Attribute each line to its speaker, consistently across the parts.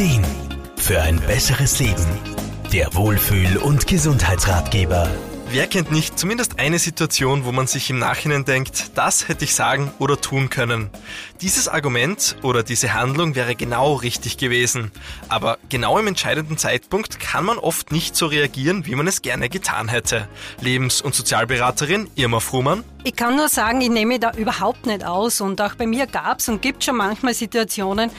Speaker 1: Ideen für ein besseres Leben. Der Wohlfühl- und Gesundheitsratgeber.
Speaker 2: Wer kennt nicht zumindest eine Situation, wo man sich im Nachhinein denkt, das hätte ich sagen oder tun können. Dieses Argument oder diese Handlung wäre genau richtig gewesen. Aber genau im entscheidenden Zeitpunkt kann man oft nicht so reagieren, wie man es gerne getan hätte. Lebens- und Sozialberaterin Irma Fruhmann.
Speaker 3: Ich kann nur sagen, ich nehme da überhaupt nicht aus und auch bei mir gab es und gibt schon manchmal Situationen,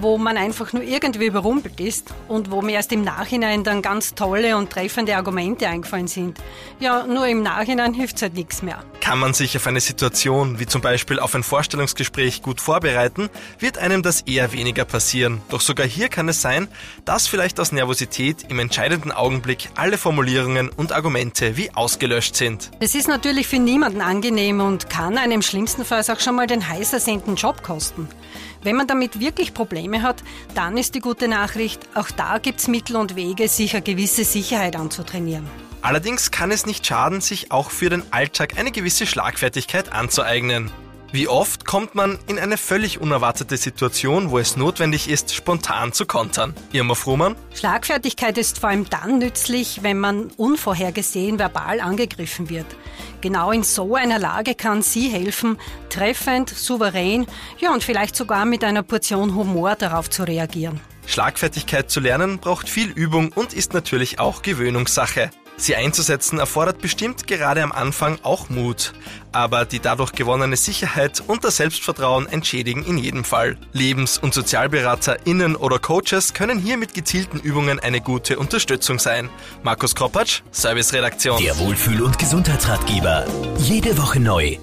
Speaker 3: wo man einfach nur irgendwie überrumpelt ist und wo mir erst im Nachhinein dann ganz tolle und treffende Argumente eingefallen sind. Ja, nur im Nachhinein hilft halt nichts mehr.
Speaker 2: Kann man sich auf eine Situation, wie zum Beispiel auf ein Vorstellungsgespräch, gut vorbereiten, wird einem das eher weniger passieren. Doch sogar hier kann es sein, dass vielleicht aus Nervosität im entscheidenden Augenblick alle Formulierungen und Argumente wie ausgelöscht sind.
Speaker 3: Es ist natürlich für niemanden angenehm und kann einem schlimmstenfalls auch schon mal den heiß ersehnten Job kosten. Wenn man damit wirklich Probleme hat, dann ist die gute Nachricht, auch da gibt's Mittel und Wege, sich eine gewisse Sicherheit anzutrainieren.
Speaker 2: Allerdings kann es nicht schaden, sich auch für den Alltag eine gewisse Schlagfertigkeit anzueignen. Wie oft kommt man in eine völlig unerwartete Situation, wo es notwendig ist, spontan zu kontern? Irma Fruhmann?
Speaker 3: Schlagfertigkeit ist vor allem dann nützlich, wenn man unvorhergesehen verbal angegriffen wird. Genau in so einer Lage kann sie helfen, treffend, souverän, ja und vielleicht sogar mit einer Portion Humor darauf zu reagieren.
Speaker 2: Schlagfertigkeit zu lernen braucht viel Übung und ist natürlich auch Gewöhnungssache. Sie einzusetzen erfordert bestimmt gerade am Anfang auch Mut, aber die dadurch gewonnene Sicherheit und das Selbstvertrauen entschädigen in jedem Fall. Lebens- und SozialberaterInnen oder Coaches können hier mit gezielten Übungen eine gute Unterstützung sein. Markus Kropatsch, Serviceredaktion.
Speaker 1: Der Wohlfühl- und Gesundheitsratgeber. Jede Woche neu.